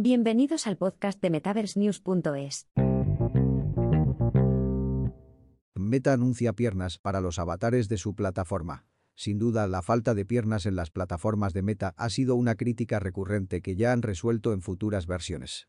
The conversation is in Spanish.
Bienvenidos al podcast de MetaverseNews.es. Meta anuncia piernas para los avatares de su plataforma. Sin duda, la falta de piernas en las plataformas de Meta ha sido una crítica recurrente que ya han resuelto en futuras versiones.